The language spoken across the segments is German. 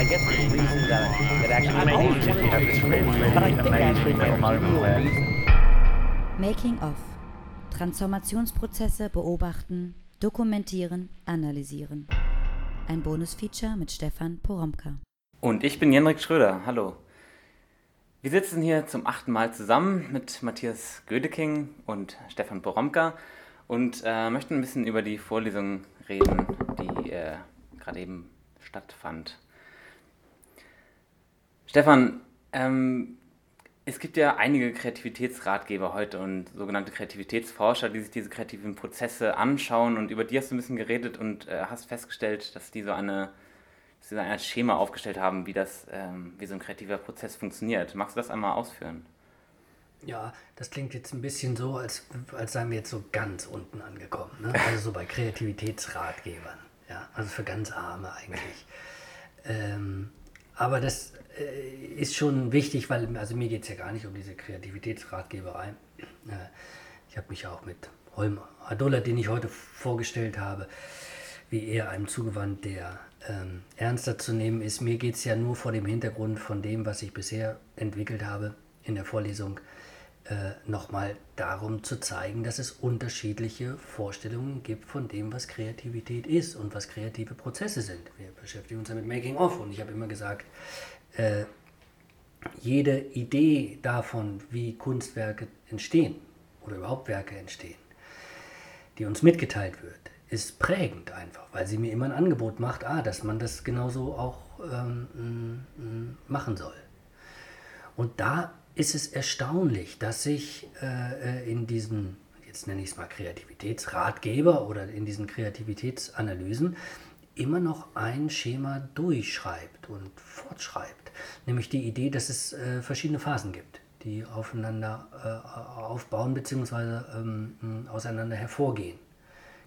I guess the reason that, that actually I've always wanted to explore, but I think actually the real reason. Making of. Transformationsprozesse beobachten, dokumentieren, analysieren. Ein Bonusfeature mit Stefan Poromka. Und ich bin Jenrik Schröder. Hallo. Wir sitzen hier zum achten Mal zusammen mit Matthias Gödeking und Stefan Poromka und äh, möchten ein bisschen über die Vorlesung reden, die äh, gerade eben stattfand. Stefan, ähm, es gibt ja einige Kreativitätsratgeber heute und sogenannte Kreativitätsforscher, die sich diese kreativen Prozesse anschauen und über die hast du ein bisschen geredet und äh, hast festgestellt, dass die so eine, dass ein Schema aufgestellt haben, wie das, ähm, wie so ein kreativer Prozess funktioniert. Magst du das einmal ausführen? Ja, das klingt jetzt ein bisschen so, als, als seien wir jetzt so ganz unten angekommen. Ne? Also so bei Kreativitätsratgebern. Ja, also für ganz Arme eigentlich. Ähm, aber das äh, ist schon wichtig, weil also mir geht es ja gar nicht um diese Kreativitätsratgeberei. Äh, ich habe mich auch mit Holm Adolla, den ich heute vorgestellt habe, wie eher einem zugewandt, der ähm, ernster zu nehmen ist. Mir geht es ja nur vor dem Hintergrund von dem, was ich bisher entwickelt habe in der Vorlesung, nochmal darum zu zeigen, dass es unterschiedliche Vorstellungen gibt von dem, was Kreativität ist und was kreative Prozesse sind. Wir beschäftigen uns ja mit Making of und ich habe immer gesagt, äh, jede Idee davon, wie Kunstwerke entstehen oder überhaupt Werke entstehen, die uns mitgeteilt wird, ist prägend einfach, weil sie mir immer ein Angebot macht, ah, dass man das genauso auch ähm, machen soll. Und da ist es erstaunlich, dass sich äh, äh, in diesen, jetzt nenne ich es mal Kreativitätsratgeber oder in diesen Kreativitätsanalysen immer noch ein Schema durchschreibt und fortschreibt. Nämlich die Idee, dass es äh, verschiedene Phasen gibt, die aufeinander äh, aufbauen bzw. Ähm, auseinander hervorgehen.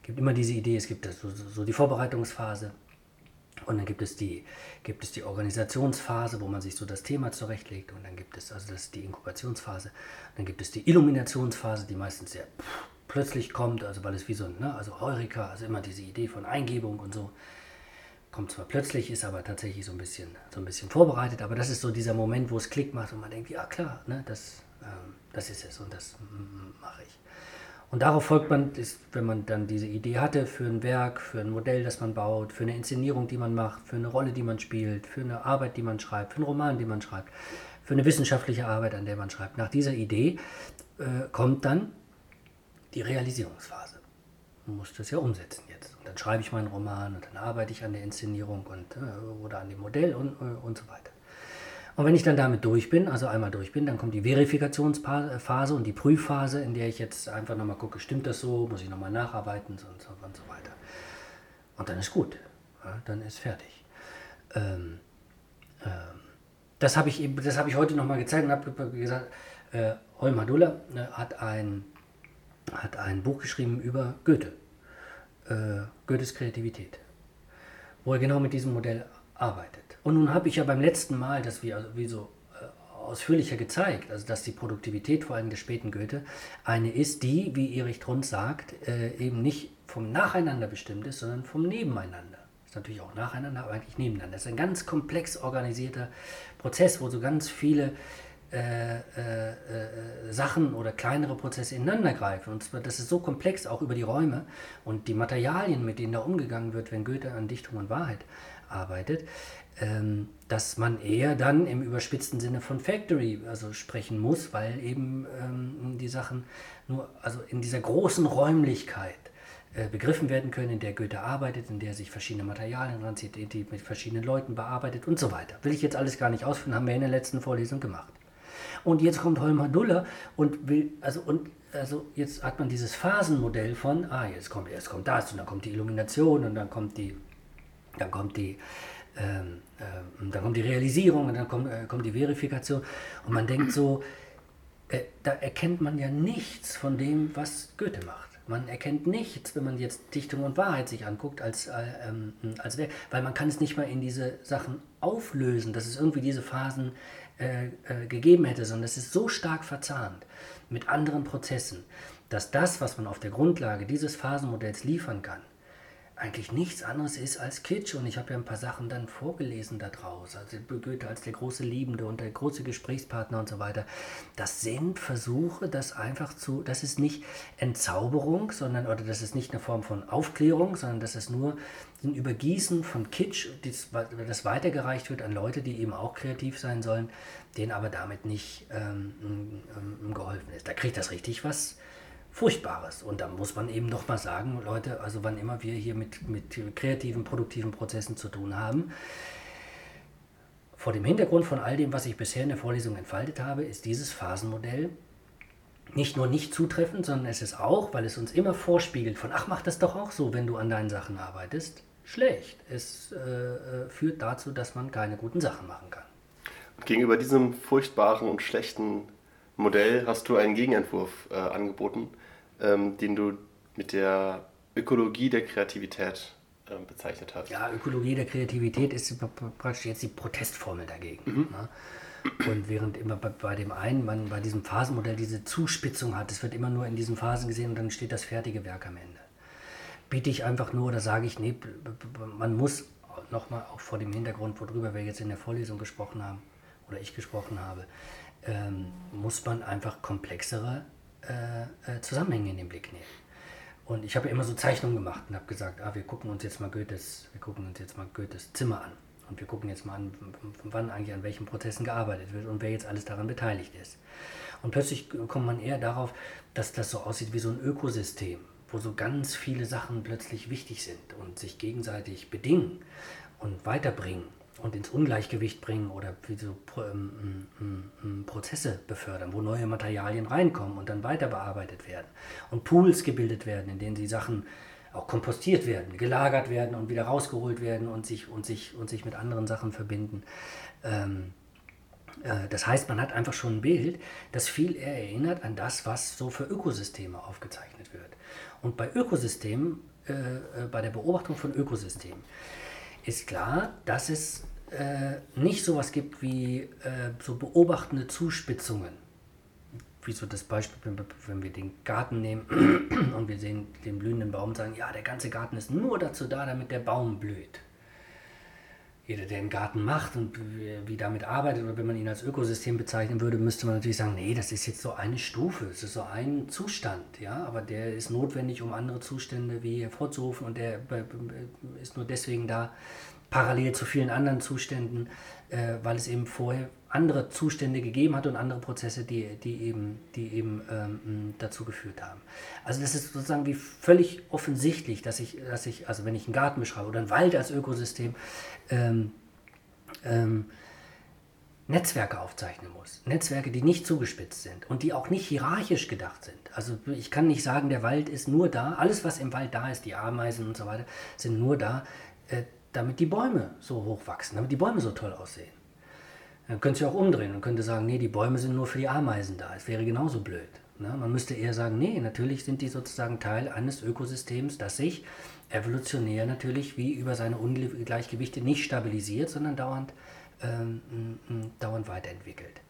Es gibt immer diese Idee, es gibt so, so die Vorbereitungsphase, und dann gibt es, die, gibt es die Organisationsphase, wo man sich so das Thema zurechtlegt. Und dann gibt es, also das ist die Inkubationsphase. Dann gibt es die Illuminationsphase, die meistens sehr plötzlich kommt, also weil es wie so ein, ne, also Heurika, also immer diese Idee von Eingebung und so. Kommt zwar plötzlich, ist aber tatsächlich so ein bisschen, so ein bisschen vorbereitet, aber das ist so dieser Moment, wo es Klick macht und man denkt, ja klar, ne, das, ähm, das ist es und das mache ich. Und darauf folgt man, wenn man dann diese Idee hatte für ein Werk, für ein Modell, das man baut, für eine Inszenierung, die man macht, für eine Rolle, die man spielt, für eine Arbeit, die man schreibt, für einen Roman, den man schreibt, für eine wissenschaftliche Arbeit, an der man schreibt. Nach dieser Idee äh, kommt dann die Realisierungsphase. Man muss das ja umsetzen jetzt. Und dann schreibe ich meinen Roman und dann arbeite ich an der Inszenierung und, äh, oder an dem Modell und, äh, und so weiter. Und wenn ich dann damit durch bin, also einmal durch bin, dann kommt die Verifikationsphase und die Prüfphase, in der ich jetzt einfach nochmal gucke, stimmt das so, muss ich nochmal nacharbeiten und so, und so weiter. Und dann ist gut, ja, dann ist fertig. Ähm, ähm, das habe ich, hab ich heute nochmal gezeigt und habe gesagt, äh, Holm Hadulla äh, hat, ein, hat ein Buch geschrieben über Goethe, äh, Goethes Kreativität, wo er genau mit diesem Modell arbeitet. Und nun habe ich ja beim letzten Mal das wie, also wie so äh, ausführlicher gezeigt, also dass die Produktivität vor allem der späten Goethe eine ist, die, wie Erich Trunz sagt, äh, eben nicht vom Nacheinander bestimmt ist, sondern vom Nebeneinander. Ist natürlich auch nacheinander, aber eigentlich nebeneinander. Das ist ein ganz komplex organisierter Prozess, wo so ganz viele äh, äh, äh, Sachen oder kleinere Prozesse ineinander greifen. Und zwar, das ist so komplex, auch über die Räume und die Materialien, mit denen da umgegangen wird, wenn Goethe an Dichtung und Wahrheit arbeitet, ähm, dass man eher dann im überspitzten Sinne von Factory also sprechen muss, weil eben ähm, die Sachen nur also in dieser großen Räumlichkeit äh, begriffen werden können, in der Goethe arbeitet, in der sich verschiedene Materialien ranzieht, die mit verschiedenen Leuten bearbeitet und so weiter. Will ich jetzt alles gar nicht ausführen, haben wir in der letzten Vorlesung gemacht. Und jetzt kommt Holmer Duller und will, also und also jetzt hat man dieses Phasenmodell von, ah, jetzt kommt, erst kommt das und dann kommt die Illumination und dann kommt die, dann kommt die, ähm, ähm, dann kommt die Realisierung und dann kommt, äh, kommt die Verifikation. Und man denkt so, äh, da erkennt man ja nichts von dem, was Goethe macht. Man erkennt nichts, wenn man jetzt Dichtung und Wahrheit sich anguckt, als, äh, ähm, als weil man kann es nicht mal in diese Sachen auflösen, dass es irgendwie diese Phasen äh, äh, gegeben hätte, sondern es ist so stark verzahnt mit anderen Prozessen, dass das, was man auf der Grundlage dieses Phasenmodells liefern kann, eigentlich nichts anderes ist als Kitsch. Und ich habe ja ein paar Sachen dann vorgelesen daraus. Also Goethe als der große Liebende und der große Gesprächspartner und so weiter. Das sind Versuche, das einfach zu, das ist nicht Entzauberung, sondern, oder das ist nicht eine Form von Aufklärung, sondern das ist nur ein Übergießen von Kitsch, das, das weitergereicht wird an Leute, die eben auch kreativ sein sollen, denen aber damit nicht ähm, geholfen ist. Da kriegt das richtig was Furchtbares. Und da muss man eben noch mal sagen, Leute, also wann immer wir hier mit, mit kreativen, produktiven Prozessen zu tun haben, vor dem Hintergrund von all dem, was ich bisher in der Vorlesung entfaltet habe, ist dieses Phasenmodell nicht nur nicht zutreffend, sondern es ist auch, weil es uns immer vorspiegelt von, ach, mach das doch auch so, wenn du an deinen Sachen arbeitest, schlecht. Es äh, äh führt dazu, dass man keine guten Sachen machen kann. Und gegenüber diesem furchtbaren und schlechten Modell hast du einen Gegenentwurf äh, angeboten, ähm, den du mit der Ökologie der Kreativität äh, bezeichnet hast. Ja, Ökologie der Kreativität ist praktisch jetzt die Protestformel dagegen. Mhm. Ne? Und während immer bei, bei, dem einen, man bei diesem Phasenmodell diese Zuspitzung hat, es wird immer nur in diesen Phasen gesehen und dann steht das fertige Werk am Ende. Biete ich einfach nur oder sage ich, nee, man muss nochmal auch vor dem Hintergrund, worüber wir jetzt in der Vorlesung gesprochen haben oder ich gesprochen habe, ähm, muss man einfach komplexere äh, äh, Zusammenhänge in den Blick nehmen. Und ich habe immer so Zeichnungen gemacht und habe gesagt, ah, wir gucken uns jetzt mal Goethes, wir gucken uns jetzt mal Goethes Zimmer an. Und wir gucken jetzt mal an, wann eigentlich an welchen Prozessen gearbeitet wird und wer jetzt alles daran beteiligt ist. Und plötzlich kommt man eher darauf, dass das so aussieht wie so ein Ökosystem, wo so ganz viele Sachen plötzlich wichtig sind und sich gegenseitig bedingen und weiterbringen und ins Ungleichgewicht bringen oder wie so ähm, ähm, ähm, Prozesse befördern, wo neue Materialien reinkommen und dann weiter bearbeitet werden und Pools gebildet werden, in denen die Sachen auch kompostiert werden, gelagert werden und wieder rausgeholt werden und sich, und sich, und sich mit anderen Sachen verbinden. Ähm, äh, das heißt, man hat einfach schon ein Bild, das viel eher erinnert an das, was so für Ökosysteme aufgezeichnet wird. Und bei Ökosystemen, äh, äh bei der Beobachtung von Ökosystemen, ist klar, dass es äh, nicht sowas gibt wie äh, so beobachtende Zuspitzungen. Wie so das Beispiel, wenn wir den Garten nehmen und wir sehen den blühenden Baum und sagen, ja, der ganze Garten ist nur dazu da, damit der Baum blüht. Jeder, der einen Garten macht und wie damit arbeitet, oder wenn man ihn als Ökosystem bezeichnen würde, müsste man natürlich sagen, nee, das ist jetzt so eine Stufe, es ist so ein Zustand, ja, aber der ist notwendig, um andere Zustände wie hervorzurufen und der ist nur deswegen da, parallel zu vielen anderen Zuständen, äh, weil es eben vorher andere Zustände gegeben hat und andere Prozesse, die, die eben, die eben ähm, dazu geführt haben. Also das ist sozusagen wie völlig offensichtlich, dass ich, dass ich, also wenn ich einen Garten beschreibe oder einen Wald als Ökosystem, ähm, ähm, Netzwerke aufzeichnen muss. Netzwerke, die nicht zugespitzt sind und die auch nicht hierarchisch gedacht sind. Also ich kann nicht sagen, der Wald ist nur da, alles was im Wald da ist, die Ameisen und so weiter, sind nur da, äh, damit die Bäume so hoch wachsen, damit die Bäume so toll aussehen. Dann könnte sich auch umdrehen und könnte sagen, nee, die Bäume sind nur für die Ameisen da. Es wäre genauso blöd. Ne? Man müsste eher sagen, nee, natürlich sind die sozusagen Teil eines Ökosystems, das sich evolutionär natürlich wie über seine Ungleichgewichte nicht stabilisiert, sondern dauernd, ähm, dauernd weiterentwickelt.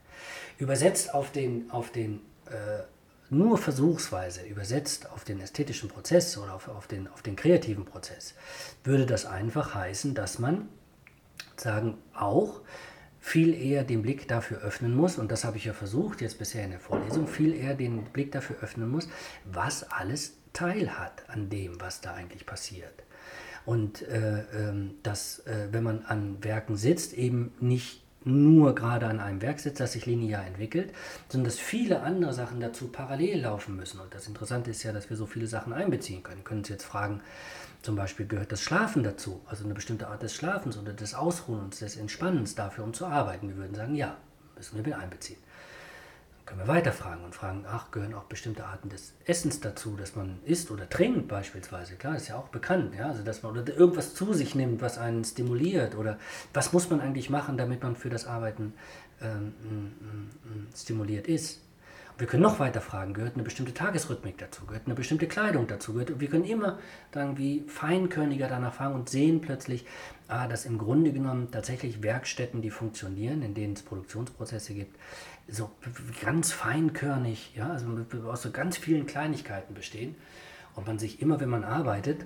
Übersetzt auf den, auf den äh, nur versuchsweise übersetzt auf den ästhetischen Prozess oder auf, auf, den, auf den kreativen Prozess, würde das einfach heißen, dass man sagen auch viel eher den Blick dafür öffnen muss, und das habe ich ja versucht jetzt bisher in der Vorlesung, viel eher den Blick dafür öffnen muss, was alles Teil hat an dem, was da eigentlich passiert. Und äh, äh, dass, äh, wenn man an Werken sitzt, eben nicht nur gerade an einem Werk sitzt, das sich linear entwickelt, sondern dass viele andere Sachen dazu parallel laufen müssen. Und das Interessante ist ja, dass wir so viele Sachen einbeziehen können. Wir können uns jetzt fragen, zum Beispiel gehört das Schlafen dazu, also eine bestimmte Art des Schlafens oder des Ausruhens, des Entspannens dafür, um zu arbeiten. Wir würden sagen, ja, müssen wir mit einbeziehen können wir weiterfragen und fragen, ach, gehören auch bestimmte Arten des Essens dazu, dass man isst oder trinkt beispielsweise. Klar, ist ja auch bekannt, ja, also dass man oder irgendwas zu sich nimmt, was einen stimuliert oder was muss man eigentlich machen, damit man für das Arbeiten ähm, stimuliert ist. Wir können noch weiter fragen, gehört eine bestimmte Tagesrhythmik dazu, gehört eine bestimmte Kleidung dazu, gehört, wir können immer irgendwie feinkörniger danach fragen und sehen plötzlich, ah, dass im Grunde genommen tatsächlich Werkstätten, die funktionieren, in denen es Produktionsprozesse gibt, so ganz feinkörnig, ja, also aus so ganz vielen Kleinigkeiten bestehen und man sich immer, wenn man arbeitet,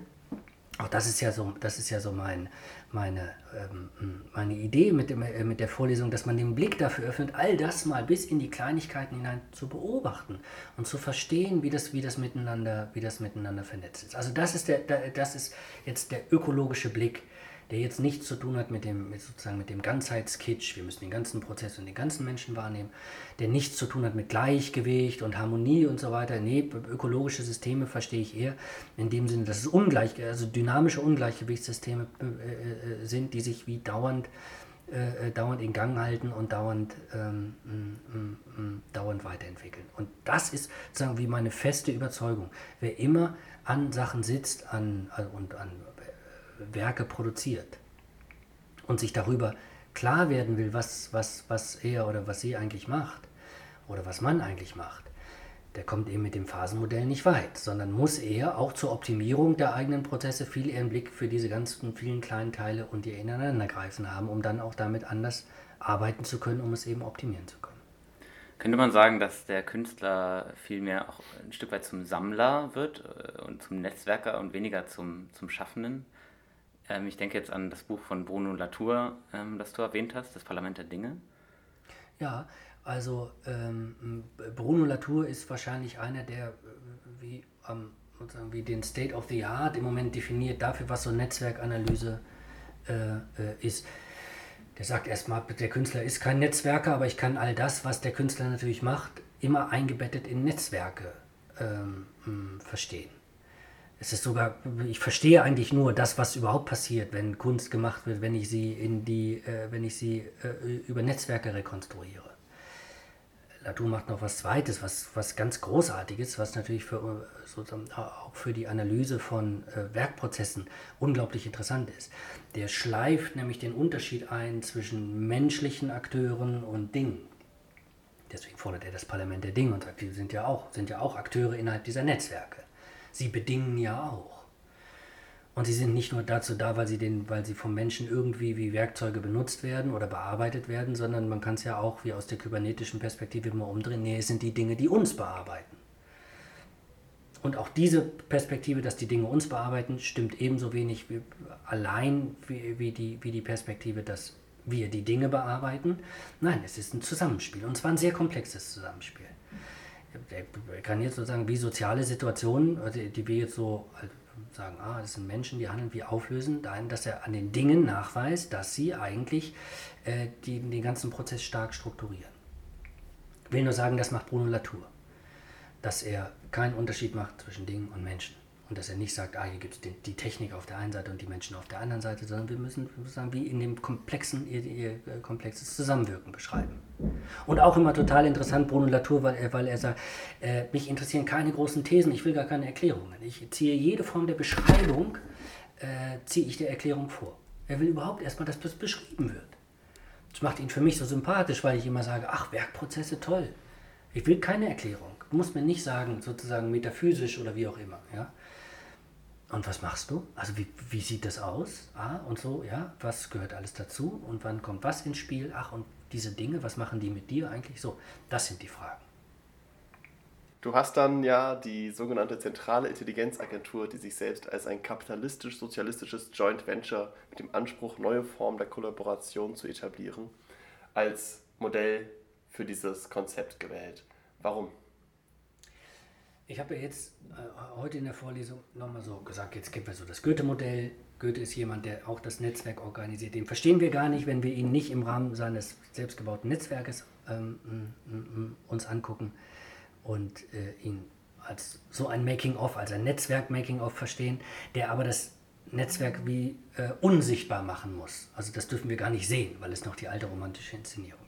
auch das ist ja so, das ist ja so mein, meine, ähm, meine Idee mit, dem, äh, mit der Vorlesung, dass man den Blick dafür öffnet, all das mal bis in die Kleinigkeiten hinein zu beobachten und zu verstehen, wie das, wie das, miteinander, wie das miteinander vernetzt ist. Also das ist, der, das ist jetzt der ökologische Blick der jetzt nichts zu tun hat mit dem, mit sozusagen mit dem Ganzheitskitsch, wir müssen den ganzen Prozess und den ganzen Menschen wahrnehmen, der nichts zu tun hat mit Gleichgewicht und Harmonie und so weiter. Nee, ökologische Systeme verstehe ich eher in dem Sinne, dass es ungleich, also dynamische Ungleichgewichtssysteme äh, äh, sind, die sich wie dauernd äh, äh dauernd in Gang halten und dauernd, ähm, m, m, dauernd weiterentwickeln. Und das ist sozusagen wie meine feste Überzeugung. Wer immer an Sachen sitzt an, und an Werke produziert und sich darüber klar werden will, was, was, was er oder was sie eigentlich macht oder was man eigentlich macht, der kommt eben mit dem Phasenmodell nicht weit, sondern muss eher auch zur Optimierung der eigenen Prozesse viel eher einen Blick für diese ganzen vielen kleinen Teile und die ineinandergreifen haben, um dann auch damit anders arbeiten zu können, um es eben optimieren zu können. Könnte man sagen, dass der Künstler vielmehr auch ein Stück weit zum Sammler wird äh, und zum Netzwerker und weniger zum, zum Schaffenden? Ähm, ich denke jetzt an das Buch von Bruno Latour, ähm, das du erwähnt hast, Das Parlament der Dinge. Ja, also ähm, Bruno Latour ist wahrscheinlich einer, der äh, wie, ähm, wie den State of the Art im Moment definiert dafür, was so Netzwerkanalyse äh, äh, ist. Der sagt erstmal, der Künstler ist kein Netzwerker, aber ich kann all das, was der Künstler natürlich macht, immer eingebettet in Netzwerke ähm, verstehen es ist sogar, ich verstehe eigentlich nur das, was überhaupt passiert, wenn Kunst gemacht wird, wenn ich sie in die, äh, wenn ich sie äh, über Netzwerke rekonstruiere. Latour macht noch was Zweites, was, was ganz Großartiges, was natürlich für, sozusagen auch für die Analyse von äh, Werkprozessen unglaublich interessant ist. Der schleift nämlich den Unterschied ein zwischen menschlichen Akteuren und Dingen. Deswegen fordert er das Parlament der Dinge und sagt, die sind ja auch, sind ja auch Akteure innerhalb dieser Netzwerke sie bedingen ja auch. Und sie sind nicht nur dazu da, weil sie, den, weil sie vom Menschen irgendwie wie Werkzeuge benutzt werden oder bearbeitet werden, sondern man kann es ja auch wie aus der kybernetischen Perspektive immer umdrehen. Nee, es sind die Dinge, die uns bearbeiten. Und auch diese Perspektive, dass die Dinge uns bearbeiten, stimmt ebenso wenig wie, allein wie, wie, die, wie die Perspektive, dass wir die Dinge bearbeiten. Nein, es ist ein Zusammenspiel und zwar ein sehr komplexes Zusammenspiel ich kann jetzt sozusagen wie soziale Situationen, also die wir jetzt so halt sagen, ah, das sind Menschen, die handeln wie auflösen, dahin, dass er an den Dingen nachweist, dass sie eigentlich äh, die, den ganzen Prozess stark strukturieren. Ich will nur sagen, das macht Bruno Latour, dass er keinen Unterschied macht zwischen Dingen und Menschen. Und dass er nicht sagt, ah, hier gibt es die Technik auf der einen Seite und die Menschen auf der anderen Seite, sondern wir müssen sagen, wie in dem komplexen, ihr, ihr äh, komplexes Zusammenwirken beschreiben. Und auch immer total interessant, Bruno Latour, weil er, weil er sagt, äh, mich interessieren keine großen Thesen, ich will gar keine Erklärungen. Ich ziehe jede Form der Beschreibung, äh, ziehe ich der Erklärung vor. Er will überhaupt erstmal, dass das beschrieben wird. Das macht ihn für mich so sympathisch, weil ich immer sage, ach, Werkprozesse toll. Ich will keine Erklärung. Du musst mir nicht sagen, sozusagen metaphysisch oder wie auch immer. Ja? Und was machst du? Also wie, wie sieht das aus? Ah, und so, ja, was gehört alles dazu? Und wann kommt was ins Spiel? Ach, und diese Dinge, was machen die mit dir eigentlich? So, das sind die Fragen. Du hast dann ja die sogenannte Zentrale Intelligenzagentur, die sich selbst als ein kapitalistisch-sozialistisches Joint Venture mit dem Anspruch, neue Formen der Kollaboration zu etablieren, als Modell für dieses Konzept gewählt. Warum? Ich habe ja jetzt äh, heute in der Vorlesung nochmal so gesagt, jetzt gibt es so das Goethe-Modell. Goethe ist jemand, der auch das Netzwerk organisiert. Den verstehen wir gar nicht, wenn wir ihn nicht im Rahmen seines selbstgebauten Netzwerkes ähm, uns angucken und äh, ihn als so ein Making-of, als ein Netzwerk-Making-of verstehen, der aber das Netzwerk wie äh, unsichtbar machen muss. Also das dürfen wir gar nicht sehen, weil es noch die alte romantische Inszenierung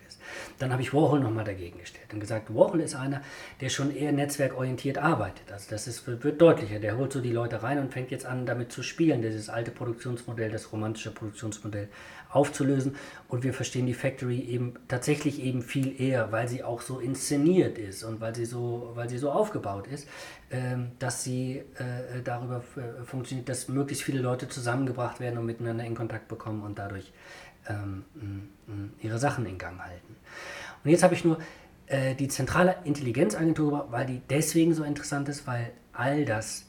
dann habe ich Warhol nochmal dagegen gestellt und gesagt, Warhol ist einer, der schon eher netzwerkorientiert arbeitet. Also das ist, wird deutlicher. Der holt so die Leute rein und fängt jetzt an, damit zu spielen, dieses alte Produktionsmodell, das romantische Produktionsmodell aufzulösen. Und wir verstehen die Factory eben tatsächlich eben viel eher, weil sie auch so inszeniert ist und weil sie so, weil sie so aufgebaut ist, ähm, dass sie äh, darüber äh, funktioniert, dass möglichst viele Leute zusammengebracht werden und miteinander in Kontakt bekommen und dadurch ähm, ihre Sachen in Gang halten. Und jetzt habe ich nur äh, die zentrale Intelligenzagentur, weil die deswegen so interessant ist, weil all das,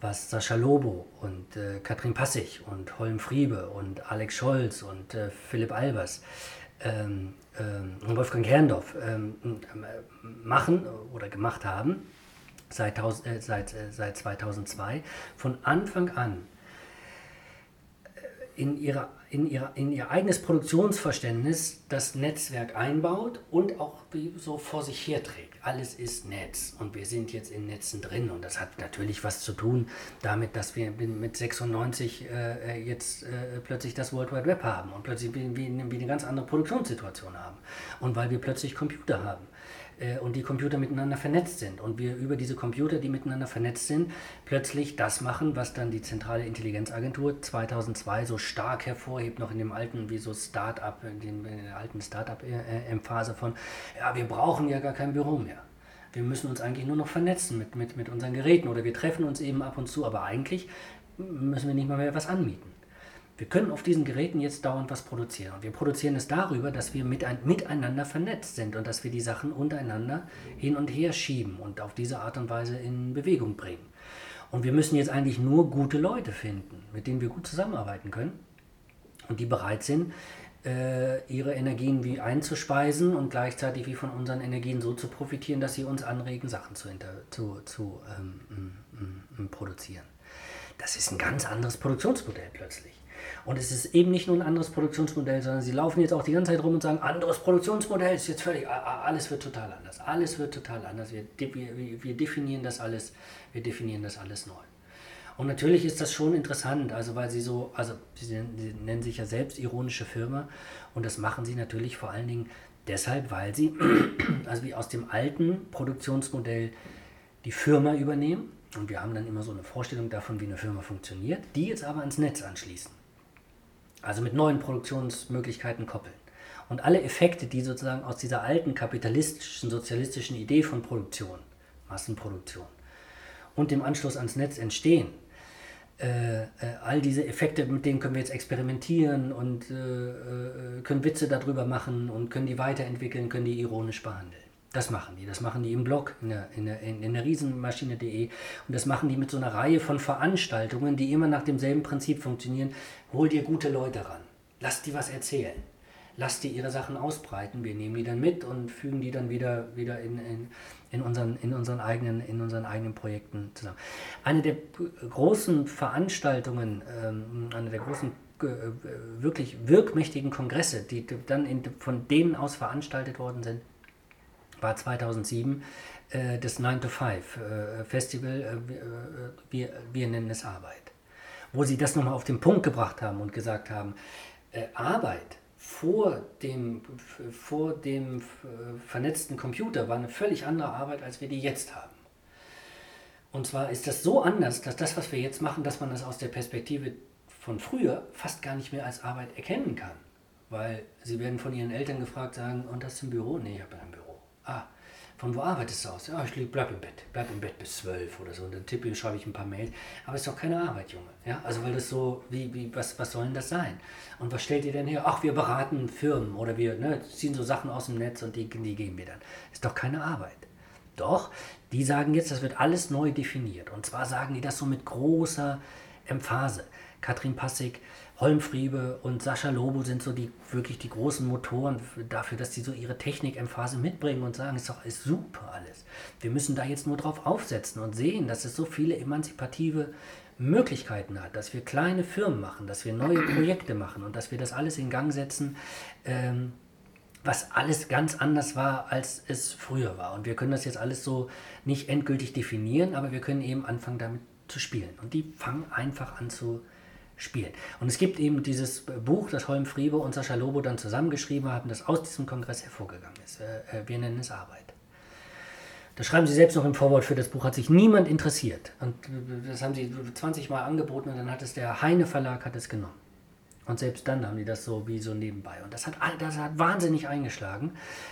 was Sascha Lobo und äh, Katrin Passig und Holm Friebe und Alex Scholz und äh, Philipp Albers ähm, ähm, und Wolfgang Kerndorf ähm, äh, machen oder gemacht haben seit, äh, seit, äh, seit 2002, von Anfang an in, ihrer, in, ihrer, in ihr eigenes Produktionsverständnis das Netzwerk einbaut und auch so vor sich herträgt. Alles ist Netz und wir sind jetzt in Netzen drin und das hat natürlich was zu tun damit, dass wir mit 96 äh, jetzt äh, plötzlich das World Wide Web haben und plötzlich wie, wie eine ganz andere Produktionssituation haben und weil wir plötzlich Computer haben äh, und die Computer miteinander vernetzt sind und wir über diese Computer, die miteinander vernetzt sind, plötzlich das machen, was dann die zentrale Intelligenzagentur 2002 so stark hervorhebt, noch in dem alten, wie so Start-up, in, in der alten Start-up-Phase von, ja, wir brauchen ja gar kein Büro mehr. Wir müssen uns eigentlich nur noch vernetzen mit, mit, mit unseren Geräten oder wir treffen uns eben ab und zu, aber eigentlich müssen wir nicht mal mehr was anmieten. Wir können auf diesen Geräten jetzt dauernd was produzieren. Und wir produzieren es darüber, dass wir mit ein, miteinander vernetzt sind und dass wir die Sachen untereinander hin und her schieben und auf diese Art und Weise in Bewegung bringen. Und wir müssen jetzt eigentlich nur gute Leute finden, mit denen wir gut zusammenarbeiten können und die bereit sind, äh, ihre Energien wie einzuspeisen und gleichzeitig wie von unseren Energien so zu profitieren, dass sie uns anregen, Sachen zu, zu, zu ähm, produzieren. Das ist ein ganz anderes Produktionsmodell plötzlich. Und es ist eben nicht nur ein anderes Produktionsmodell, sondern sie laufen jetzt auch die ganze Zeit rum und sagen, anderes Produktionsmodell ist jetzt völlig, alles wird total anders. Alles wird total anders. Wir, wir, wir definieren das alles, wir definieren das alles neu. Und natürlich ist das schon interessant, also weil sie so, also sie sie nennen sich ja selbst ironische Firma und das machen sie natürlich vor allen Dingen deshalb, weil sie, also wie aus dem alten Produktionsmodell die Firma übernehmen und wir haben dann immer so eine Vorstellung davon, wie eine Firma funktioniert, die jetzt aber ans Netz anschließen. Also mit neuen Produktionsmöglichkeiten koppeln. Und alle Effekte, die sozusagen aus dieser alten kapitalistischen, sozialistischen Idee von Produktion, Massenproduktion und dem Anschluss ans Netz entstehen, äh, äh, all diese Effekte, mit denen können wir jetzt experimentieren und äh, können Witze darüber machen und können die weiterentwickeln, können die ironisch behandeln. Das machen die. Das machen die im Blog, in der, in der, in der Riesenmaschine.de. Und das machen die mit so einer Reihe von Veranstaltungen, die immer nach demselben Prinzip funktionieren. Hol dir gute Leute ran. Lass die was erzählen. Lass die ihre Sachen ausbreiten. Wir nehmen die dann mit und fügen die dann wieder, wieder in, in, in, unseren, in, unseren eigenen, in unseren eigenen Projekten zusammen. Eine der großen Veranstaltungen, ähm, eine der großen äh, wirklich wirkmächtigen Kongresse, die dann in, von denen aus veranstaltet worden sind, war 2007 äh, das 9 to 5 äh, Festival, äh, äh, wir, wir nennen es Arbeit. Wo sie das nochmal auf den Punkt gebracht haben und gesagt haben, äh, Arbeit vor dem, vor dem vernetzten Computer war eine völlig andere Arbeit, als wir die jetzt haben. Und zwar ist das so anders, dass das, was wir jetzt machen, dass man das aus der Perspektive von früher fast gar nicht mehr als Arbeit erkennen kann. Weil sie werden von ihren Eltern gefragt, sagen, und das im Büro? Nee, ich habe ein Büro. Ah, von wo arbeitest du aus? Ja, ich bleib im Bett. Bleib im Bett bis zwölf oder so. Und dann tippe, schreibe ich ein paar Mails. Aber es ist doch keine Arbeit, Junge. Ja, also weil das so, wie, wie, was, was soll denn das sein? Und was stellt ihr denn her? Ach, wir beraten Firmen oder wir ne, ziehen so Sachen aus dem Netz und die, die geben wir dann. Ist doch keine Arbeit. Doch, die sagen jetzt, das wird alles neu definiert. Und zwar sagen die das so mit großer Emphase. Katrin Passig Holmfriebe und Sascha Lobo sind so die wirklich die großen Motoren dafür, dass sie so ihre Technik-Emphase mitbringen und sagen, ist doch ist super alles. Wir müssen da jetzt nur drauf aufsetzen und sehen, dass es so viele emanzipative Möglichkeiten hat, dass wir kleine Firmen machen, dass wir neue Projekte machen und dass wir das alles in Gang setzen, ähm, was alles ganz anders war, als es früher war. Und wir können das jetzt alles so nicht endgültig definieren, aber wir können eben anfangen damit zu spielen. Und die fangen einfach an zu spielen. Und es gibt eben dieses Buch, das Holm Friebe und Sascha Lobo dann zusammengeschrieben haben, das aus diesem Kongress hervorgegangen ist. Äh, äh, wir nennen es Arbeit. Das schreiben sie selbst noch im Vorwort für das Buch, hat sich niemand interessiert. Und das haben sie 20 Mal angeboten und dann hat es der Heine Verlag hat es genommen. Und selbst dann haben die das so wie so nebenbei. Und das hat, das hat wahnsinnig eingeschlagen,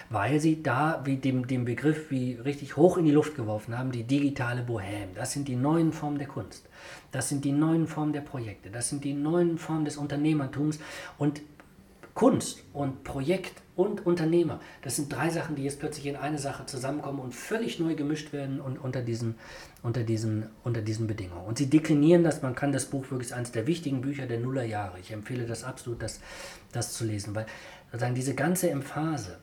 weil sie da wie dem, dem Begriff wie richtig hoch in die Luft geworfen haben, die digitale Bohème. Das sind die neuen Formen der Kunst. Das sind die neuen Formen der Projekte. Das sind die neuen Formen des Unternehmertums. Und Kunst und Projekt und Unternehmer, das sind drei Sachen, die jetzt plötzlich in eine Sache zusammenkommen und völlig neu gemischt werden und unter diesen, unter diesen, unter diesen Bedingungen. Und sie deklinieren das, man kann das Buch wirklich eines der wichtigen Bücher der Nullerjahre. Ich empfehle das absolut, das, das zu lesen, weil sozusagen diese ganze Emphase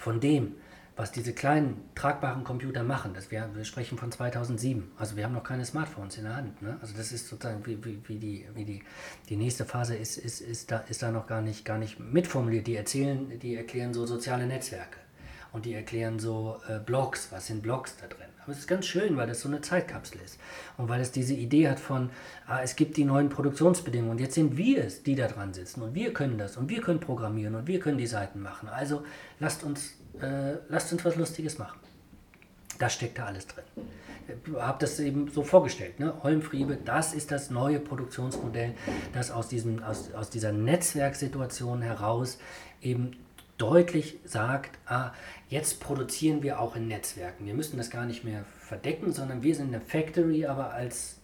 von dem, was diese kleinen tragbaren Computer machen, das wir, wir sprechen von 2007, also wir haben noch keine Smartphones in der Hand. Ne? Also das ist sozusagen wie, wie, wie, die, wie die, die nächste Phase ist, ist, ist, da, ist da noch gar nicht, gar nicht mitformuliert. Die erzählen, die erklären so soziale Netzwerke und die erklären so äh, Blogs, was sind Blogs da drin. Aber es ist ganz schön, weil das so eine Zeitkapsel ist und weil es diese Idee hat von, ah, es gibt die neuen Produktionsbedingungen und jetzt sind wir es, die da dran sitzen und wir können das und wir können programmieren und wir können die Seiten machen. Also lasst uns äh, lasst uns was Lustiges machen. Da steckt da alles drin. Ich habe das eben so vorgestellt. Ne? Holmfriebe, das ist das neue Produktionsmodell, das aus, diesem, aus, aus dieser Netzwerksituation heraus eben deutlich sagt, ah, jetzt produzieren wir auch in Netzwerken. Wir müssen das gar nicht mehr verdecken, sondern wir sind eine Factory, aber als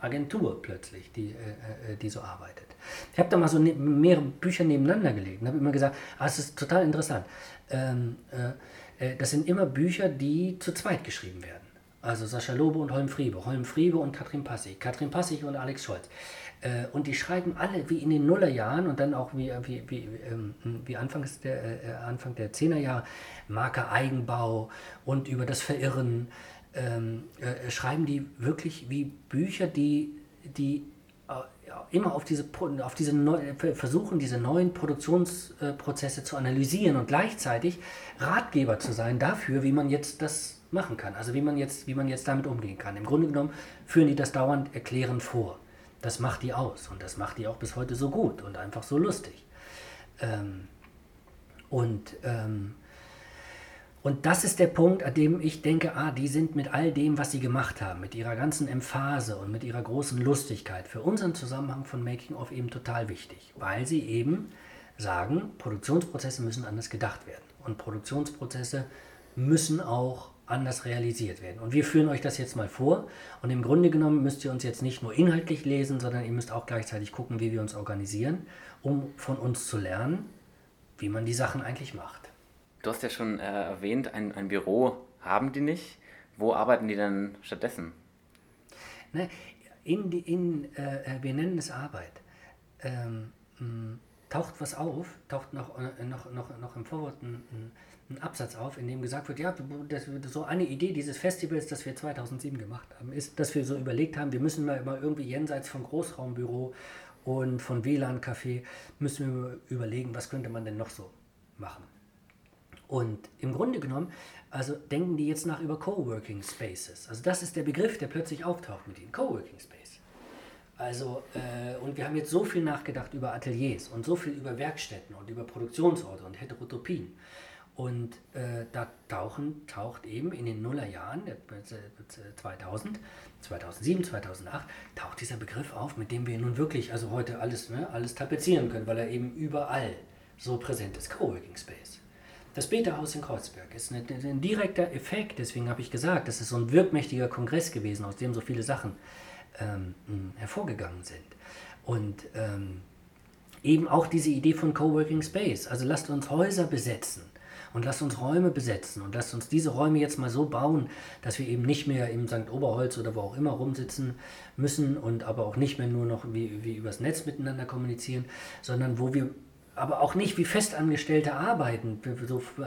Agentur plötzlich, die, äh, äh die so arbeitet. Ich habe da mal so ne mehrere Bücher nebeneinander gelegt und habe immer gesagt, ah, es ist total interessant ähm, äh, äh, das sind immer Bücher, die zu zweit geschrieben werden. Also Sascha Lobe und Holm Friebe, Holm Friebe und Katrin Passig, Katrin Passig und Alex Scholz. Äh, und die schreiben alle wie in den Nullerjahren und dann auch wie, wie, wie, ähm, wie Anfangs der, äh, äh Anfang der Zehnerjahre, Marke Eigenbau und über das Verirren, ähm, äh, schreiben die wirklich wie Bücher, die, die immer auf diese, auf diese neu, versuchen, diese neuen Produktionsprozesse zu analysieren und gleichzeitig Ratgeber zu sein dafür, wie man jetzt das machen kann, also wie man jetzt, wie man jetzt damit umgehen kann. Im Grunde genommen führen die das dauernd erklärend vor. Das macht die aus und das macht die auch bis heute so gut und einfach so lustig. Ähm, und ähm, und das ist der Punkt, an dem ich denke, ah, die sind mit all dem, was sie gemacht haben, mit ihrer ganzen Emphase und mit ihrer großen Lustigkeit für unseren Zusammenhang von Making of eben total wichtig, weil sie eben sagen, Produktionsprozesse müssen anders gedacht werden und Produktionsprozesse müssen auch anders realisiert werden. Und wir führen euch das jetzt mal vor und im Grunde genommen müsst ihr uns jetzt nicht nur inhaltlich lesen, sondern ihr müsst auch gleichzeitig gucken, wie wir uns organisieren, um von uns zu lernen, wie man die Sachen eigentlich macht. Du hast ja schon äh, erwähnt, ein, ein Büro haben die nicht. Wo arbeiten die dann stattdessen? Ne, in die, in, äh, wir nennen es Arbeit. Ähm, mh, taucht was auf, taucht noch, äh, noch, noch, noch im Vorwort ein, ein, Absatz auf, in dem gesagt wird, ja, das, so eine Idee dieses Festivals, das wir 2007 gemacht haben, ist, dass wir so überlegt haben, wir müssen mal, mal irgendwie jenseits von Großraumbüro und von WLAN-Café, müssen wir überlegen, was könnte man denn noch so machen. Und im Grunde genommen, also denken die jetzt nach über Coworking Spaces. Also das ist der Begriff, der plötzlich auftaucht mit ihnen. Coworking Space. Also, äh, und wir haben jetzt so viel nachgedacht über Ateliers und so viel über Werkstätten und über Produktionsorte und Heterotopien. Und äh, da tauchen, taucht eben in den Nullerjahren, 2000, 2007, 2008, taucht dieser Begriff auf, mit dem wir nun wirklich, also heute alles, ne, alles tapezieren können, weil er eben überall so präsent ist. Coworking Space. Das Beta-Haus in Kreuzberg ist ein, ein direkter Effekt, deswegen habe ich gesagt, das ist so ein wirkmächtiger Kongress gewesen, aus dem so viele Sachen ähm, hervorgegangen sind. Und ähm, eben auch diese Idee von Coworking Space. Also lasst uns Häuser besetzen und lasst uns Räume besetzen und lasst uns diese Räume jetzt mal so bauen, dass wir eben nicht mehr im St. Oberholz oder wo auch immer rumsitzen müssen und aber auch nicht mehr nur noch wie, wie übers Netz miteinander kommunizieren, sondern wo wir aber auch nicht wie Festangestellte arbeiten,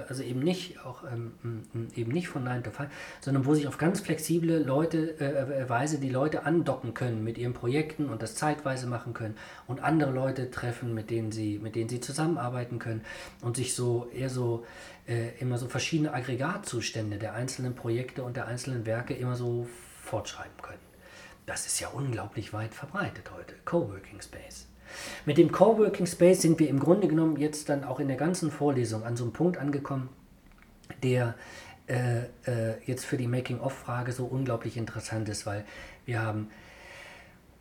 also eben nicht, auch, ähm, eben nicht von 9 to 5, sondern wo sich auf ganz flexible Leute, äh, äh, Weise die Leute andocken können mit ihren Projekten und das zeitweise machen können und andere Leute treffen, mit denen sie, mit denen sie zusammenarbeiten können und sich so eher so äh, immer so verschiedene Aggregatzustände der einzelnen Projekte und der einzelnen Werke immer so fortschreiben können. Das ist ja unglaublich weit verbreitet heute. Coworking Space. Mit dem Coworking Space sind wir im Grunde genommen jetzt dann auch in der ganzen Vorlesung an so einem Punkt angekommen, der äh, äh, jetzt für die Making-of-Frage so unglaublich interessant ist, weil wir haben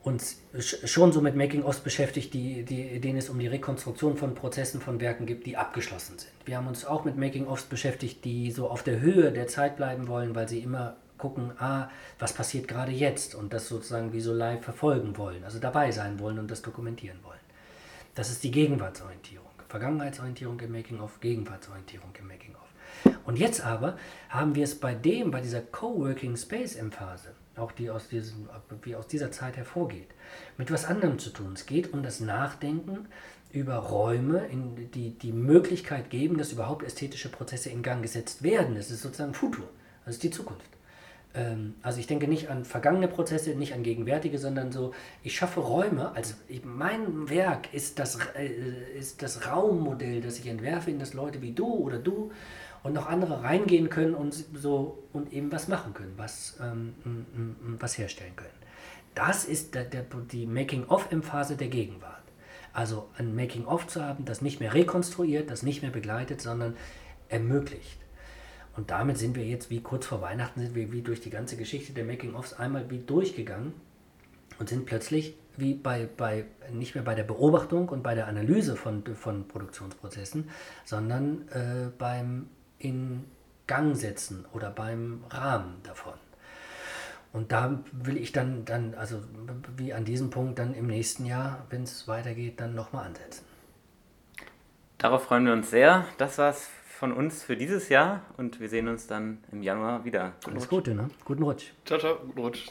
uns schon so mit Making-ofs beschäftigt, die, die, denen es um die Rekonstruktion von Prozessen, von Werken gibt, die abgeschlossen sind. Wir haben uns auch mit Making-ofs beschäftigt, die so auf der Höhe der Zeit bleiben wollen, weil sie immer gucken, ah, was passiert gerade jetzt und das sozusagen wie so live verfolgen wollen, also dabei sein wollen und das dokumentieren wollen. Das ist die Gegenwartsorientierung. Vergangenheitsorientierung im Making-of, Gegenwartsorientierung im Making-of. Und jetzt aber haben wir es bei dem, bei dieser Coworking Space Emphase, auch die aus diesem, wie aus dieser Zeit hervorgeht, mit was anderem zu tun. Es geht um das Nachdenken über Räume, die die Möglichkeit geben, dass überhaupt ästhetische Prozesse in Gang gesetzt werden. Es ist sozusagen Futur, das ist die Zukunft. Ähm, also ich denke nicht an vergangene Prozesse, nicht an gegenwärtige, sondern so, ich schaffe Räume, also ich, mein Werk ist das, äh, ist das Raummodell, das ich entwerfe, in das Leute wie du oder du und noch andere reingehen können und so und eben was machen können, was, ähm, m, m, was herstellen können. Das ist der, der, die Making-of-Phase der Gegenwart. Also ein Making-of zu haben, das nicht mehr rekonstruiert, das nicht mehr begleitet, sondern ermöglicht. Und damit sind wir jetzt, wie kurz vor Weihnachten, sind wir wie durch die ganze Geschichte der Making-ofs einmal wie durchgegangen und sind plötzlich wie bei, bei nicht mehr bei der Beobachtung und bei der Analyse von, von Produktionsprozessen, sondern äh, beim in Gang setzen oder beim Rahmen davon. Und da will ich dann, dann, also wie an diesem Punkt dann im nächsten Jahr, wenn es weitergeht, dann nochmal ansetzen. Darauf freuen wir uns sehr. Das war's von uns für dieses Jahr und wir sehen uns dann im Januar wieder. Guten Alles Gute, ne? Guten Rutsch. Ciao, ciao, guten Rutsch.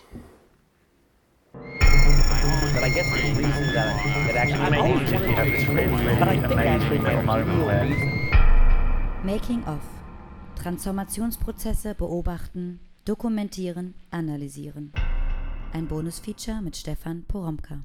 But I guess the reason that, that actually made me have this really amazing little moment where Making of. Transformationsprozesse beobachten, dokumentieren, analysieren. Ein Bonusfeature mit Stefan Poromka.